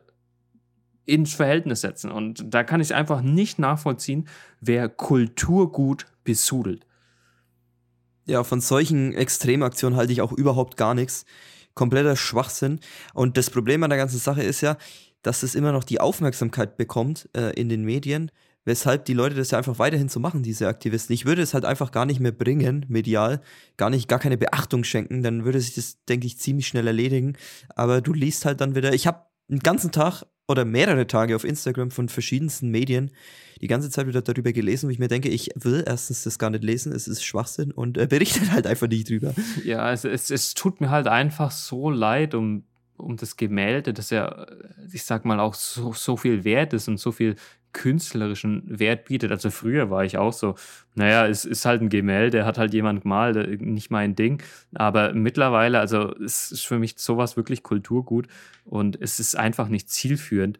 ins Verhältnis setzen. Und da kann ich einfach nicht nachvollziehen, wer Kulturgut besudelt. Ja, von solchen Extremaktionen halte ich auch überhaupt gar nichts. Kompletter Schwachsinn. Und das Problem an der ganzen Sache ist ja, dass es immer noch die Aufmerksamkeit bekommt äh, in den Medien, weshalb die Leute das ja einfach weiterhin so machen, diese Aktivisten. Ich würde es halt einfach gar nicht mehr bringen, medial, gar nicht, gar keine Beachtung schenken, dann würde sich das, denke ich, ziemlich schnell erledigen. Aber du liest halt dann wieder, ich habe einen ganzen Tag oder mehrere Tage auf Instagram von verschiedensten Medien die ganze Zeit wieder darüber gelesen, wo ich mir denke, ich will erstens das gar nicht lesen, es ist Schwachsinn und äh, berichtet halt einfach nicht drüber. Ja, es, es, es tut mir halt einfach so leid um um das Gemälde, das ja, ich sag mal, auch so, so viel wert ist und so viel künstlerischen Wert bietet. Also früher war ich auch so, naja, es ist halt ein Gemälde, hat halt jemand gemalt, äh, nicht mein Ding. Aber mittlerweile, also es ist für mich sowas wirklich Kulturgut und es ist einfach nicht zielführend,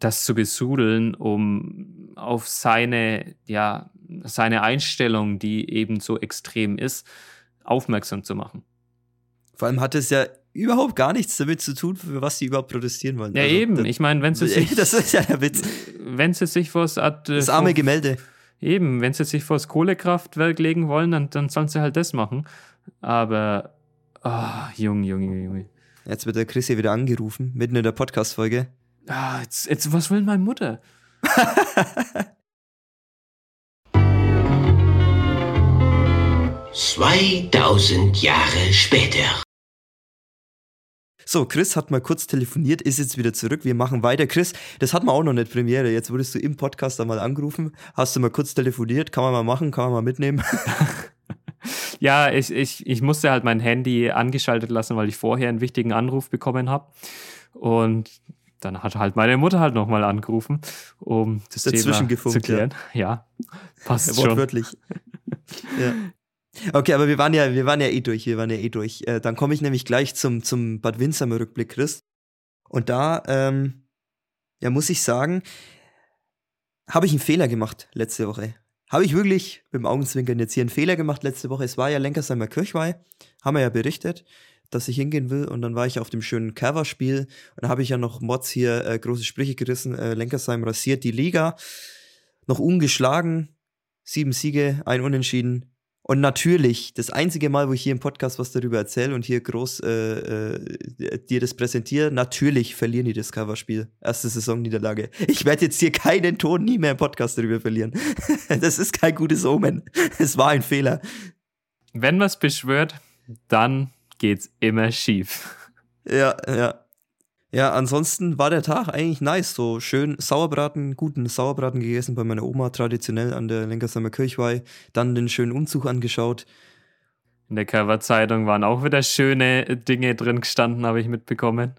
das zu besudeln, um auf seine, ja, seine Einstellung, die eben so extrem ist, aufmerksam zu machen. Vor allem hat es ja überhaupt gar nichts damit zu tun, für was sie überhaupt protestieren wollen. Ja, also, eben. Das, ich meine, wenn sie sich. Das ist ja der Witz. Wenn sie sich vors. Ad, das arme vor, Gemälde. Eben, wenn sie sich vors Kohlekraftwerk legen wollen, dann, dann sollen sie halt das machen. Aber. Ah, oh, Junge, Junge, Junge. Jetzt wird der Chris hier wieder angerufen, mitten in der Podcast-Folge. Ah, jetzt, jetzt, was will meine Mutter? 2000 Jahre später. So, Chris hat mal kurz telefoniert, ist jetzt wieder zurück. Wir machen weiter. Chris, das hat man auch noch nicht Premiere. Jetzt wurdest du im Podcast einmal angerufen. Hast du mal kurz telefoniert? Kann man mal machen, kann man mal mitnehmen. ja, ich, ich, ich musste halt mein Handy angeschaltet lassen, weil ich vorher einen wichtigen Anruf bekommen habe. Und dann hat halt meine Mutter halt nochmal angerufen, um das Dazwischen Thema gefunkt, zu klären. Ja, ja passt ja, wortwörtlich. schon. ja. Okay, aber wir waren ja, wir waren ja eh durch, wir waren ja eh durch. Äh, dann komme ich nämlich gleich zum, zum Bad Windsheim Rückblick, Chris. Und da, ähm, ja, muss ich sagen, habe ich einen Fehler gemacht letzte Woche. Habe ich wirklich mit dem Augenzwinkern jetzt hier einen Fehler gemacht letzte Woche. Es war ja Lenkersheimer Kirchweih, haben wir ja berichtet, dass ich hingehen will. Und dann war ich auf dem schönen Coverspiel und da habe ich ja noch Mods hier äh, große Sprüche gerissen. Äh, Lenkersheim rasiert die Liga. Noch ungeschlagen. Sieben Siege, ein Unentschieden. Und natürlich, das einzige Mal, wo ich hier im Podcast was darüber erzähle und hier groß äh, äh, dir das präsentiere, natürlich verlieren die das Coverspiel. Erste Saisonniederlage. Ich werde jetzt hier keinen Ton nie mehr im Podcast darüber verlieren. das ist kein gutes Omen. Es war ein Fehler. Wenn man es beschwört, dann geht's immer schief. Ja, ja. Ja, ansonsten war der Tag eigentlich nice. So schön Sauerbraten, guten Sauerbraten gegessen bei meiner Oma, traditionell an der Lenkersheimer Kirchweih. Dann den schönen Umzug angeschaut. In der Coverzeitung waren auch wieder schöne Dinge drin gestanden, habe ich mitbekommen.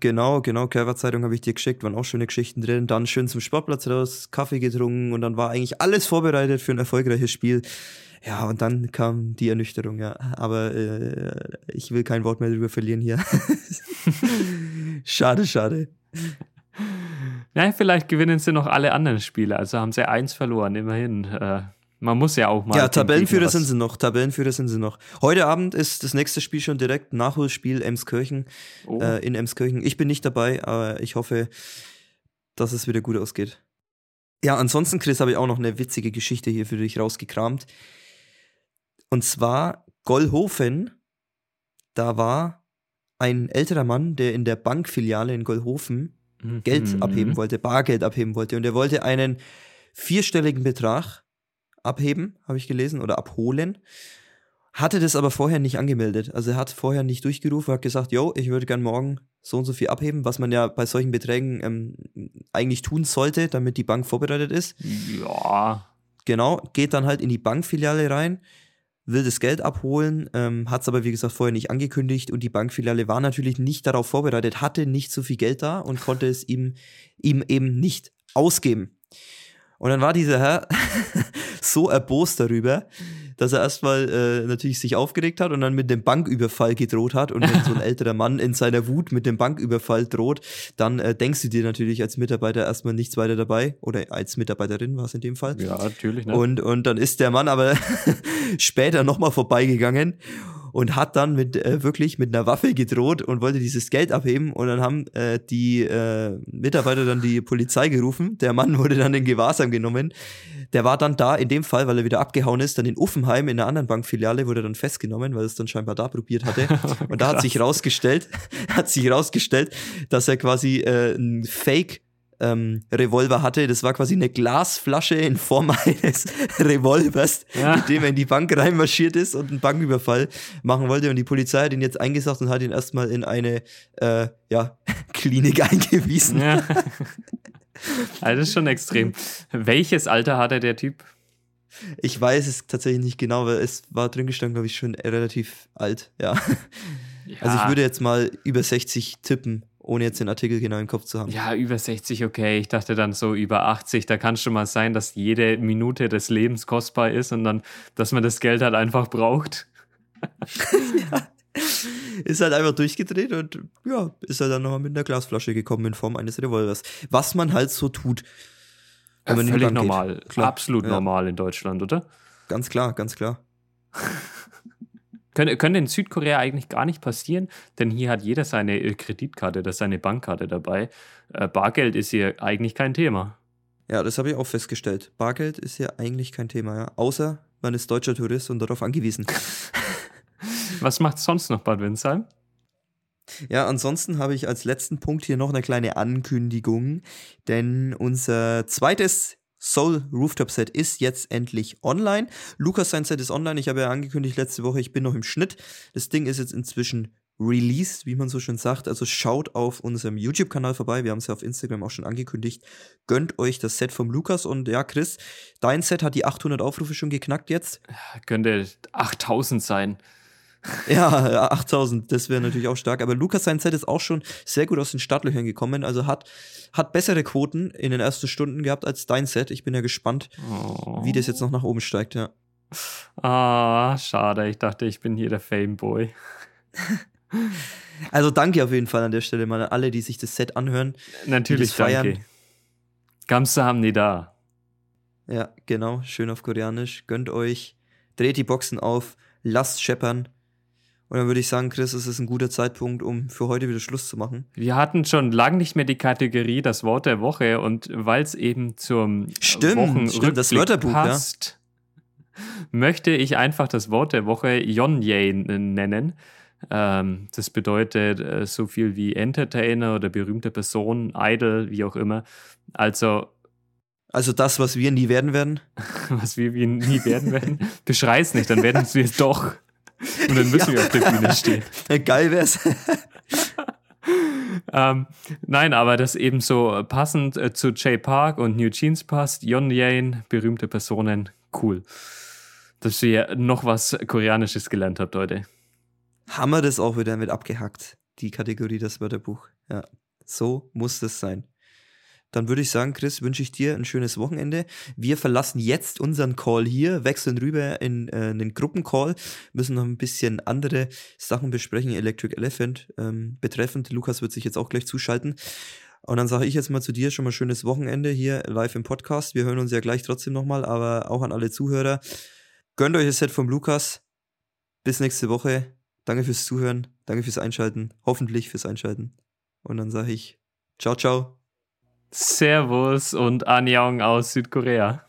Genau, genau, Körperzeitung habe ich dir geschickt, waren auch schöne Geschichten drin. Dann schön zum Sportplatz raus, Kaffee getrunken und dann war eigentlich alles vorbereitet für ein erfolgreiches Spiel. Ja, und dann kam die Ernüchterung, ja. Aber äh, ich will kein Wort mehr darüber verlieren hier. schade, schade. Ja, vielleicht gewinnen sie noch alle anderen Spiele. Also haben sie eins verloren, immerhin. Äh, man muss ja auch mal. Ja, Tabellenführer sind sie noch. Tabellenführer sind sie noch. Heute Abend ist das nächste Spiel schon direkt Nachholspiel Emskirchen oh. äh, in Emskirchen. Ich bin nicht dabei, aber ich hoffe, dass es wieder gut ausgeht. Ja, ansonsten, Chris, habe ich auch noch eine witzige Geschichte hier für dich rausgekramt. Und zwar Gollhofen, da war ein älterer Mann, der in der Bankfiliale in Gollhofen mhm. Geld abheben wollte, Bargeld abheben wollte. Und er wollte einen vierstelligen Betrag abheben, habe ich gelesen, oder abholen. Hatte das aber vorher nicht angemeldet. Also er hat vorher nicht durchgerufen, hat gesagt, yo, ich würde gern morgen so und so viel abheben, was man ja bei solchen Beträgen ähm, eigentlich tun sollte, damit die Bank vorbereitet ist. Ja. Genau, geht dann halt in die Bankfiliale rein, will das Geld abholen, ähm, hat es aber wie gesagt vorher nicht angekündigt und die Bankfiliale war natürlich nicht darauf vorbereitet, hatte nicht so viel Geld da und konnte es ihm, ihm eben nicht ausgeben. Und dann war dieser Herr so erbost darüber, dass er erstmal äh, natürlich sich aufgeregt hat und dann mit dem Banküberfall gedroht hat. Und wenn so ein älterer Mann in seiner Wut mit dem Banküberfall droht, dann äh, denkst du dir natürlich als Mitarbeiter erstmal nichts weiter dabei. Oder als Mitarbeiterin war es in dem Fall. Ja, natürlich. Ne? Und, und dann ist der Mann aber später nochmal vorbeigegangen und hat dann mit äh, wirklich mit einer Waffe gedroht und wollte dieses Geld abheben und dann haben äh, die äh, Mitarbeiter dann die Polizei gerufen. Der Mann wurde dann in Gewahrsam genommen. Der war dann da in dem Fall, weil er wieder abgehauen ist, dann in Uffenheim in einer anderen Bankfiliale wurde dann festgenommen, weil er es dann scheinbar da probiert hatte. Und da hat sich rausgestellt, hat sich rausgestellt, dass er quasi äh, ein Fake ähm, Revolver hatte. Das war quasi eine Glasflasche in Form eines Revolvers, ja. mit dem er in die Bank reinmarschiert ist und einen Banküberfall machen wollte. Und die Polizei hat ihn jetzt eingesagt und hat ihn erstmal in eine äh, ja, Klinik eingewiesen. Ja. Also das ist schon extrem. Welches Alter hatte der Typ? Ich weiß es tatsächlich nicht genau, weil es war drin gestanden, glaube ich, schon relativ alt, ja. ja. Also ich würde jetzt mal über 60 tippen ohne jetzt den Artikel genau im Kopf zu haben. Ja, über 60, okay. Ich dachte dann so über 80. Da kann es schon mal sein, dass jede Minute des Lebens kostbar ist und dann, dass man das Geld halt einfach braucht. ja. Ist halt einfach durchgedreht und ja, ist halt dann nochmal mit einer Glasflasche gekommen in Form eines Revolvers. Was man halt so tut. Wenn ja, man völlig normal. Absolut ja. normal in Deutschland, oder? Ganz klar, ganz klar. Könnte, könnte in Südkorea eigentlich gar nicht passieren, denn hier hat jeder seine äh, Kreditkarte oder seine Bankkarte dabei. Äh, Bargeld ist hier eigentlich kein Thema. Ja, das habe ich auch festgestellt. Bargeld ist hier eigentlich kein Thema, ja. Außer man ist deutscher Tourist und darauf angewiesen. Was macht sonst noch Bad Windsheim? Ja, ansonsten habe ich als letzten Punkt hier noch eine kleine Ankündigung, denn unser zweites Soul Rooftop Set ist jetzt endlich online. Lukas sein Set ist online. Ich habe ja angekündigt letzte Woche, ich bin noch im Schnitt. Das Ding ist jetzt inzwischen released, wie man so schön sagt. Also schaut auf unserem YouTube-Kanal vorbei. Wir haben es ja auf Instagram auch schon angekündigt. Gönnt euch das Set vom Lukas. Und ja, Chris, dein Set hat die 800 Aufrufe schon geknackt jetzt. Könnte 8000 sein. Ja, 8000, das wäre natürlich auch stark. Aber Lukas sein Set ist auch schon sehr gut aus den Startlöchern gekommen. Also hat, hat bessere Quoten in den ersten Stunden gehabt als dein Set. Ich bin ja gespannt, oh. wie das jetzt noch nach oben steigt, ja. Ah, schade. Ich dachte, ich bin hier der Fameboy. also danke auf jeden Fall an der Stelle mal an alle, die sich das Set anhören. Natürlich, danke. Gamsa haben die da. Ja, genau. Schön auf Koreanisch. Gönnt euch. Dreht die Boxen auf. Lasst scheppern. Und dann würde ich sagen, Chris, es ist ein guter Zeitpunkt, um für heute wieder Schluss zu machen. Wir hatten schon lange nicht mehr die Kategorie das Wort der Woche und weil es eben zum stimmt, stimmt, das Wörterbuch passt, ja. möchte ich einfach das Wort der Woche Yonye nennen. Ähm, das bedeutet äh, so viel wie Entertainer oder berühmte Person, Idol, wie auch immer. Also also das, was wir nie werden werden? was wir nie werden werden? Beschrei's nicht, dann werden wir es doch. Und dann müssen ja. wir auf der Bühne stehen. Geil wär's. ähm, nein, aber das eben so passend äh, zu Jay Park und New Jeans passt. Yon Yane, berühmte Personen, cool. Dass ihr noch was Koreanisches gelernt habt heute. Haben wir das auch wieder mit abgehackt. die Kategorie das Wörterbuch. Ja, so muss das sein. Dann würde ich sagen, Chris, wünsche ich dir ein schönes Wochenende. Wir verlassen jetzt unseren Call hier, wechseln rüber in äh, einen Gruppencall, müssen noch ein bisschen andere Sachen besprechen, Electric Elephant ähm, betreffend. Lukas wird sich jetzt auch gleich zuschalten. Und dann sage ich jetzt mal zu dir schon mal schönes Wochenende hier live im Podcast. Wir hören uns ja gleich trotzdem nochmal, aber auch an alle Zuhörer. Gönnt euch das Set vom Lukas. Bis nächste Woche. Danke fürs Zuhören. Danke fürs Einschalten. Hoffentlich fürs Einschalten. Und dann sage ich ciao, ciao. Servus und Annyeong aus Südkorea.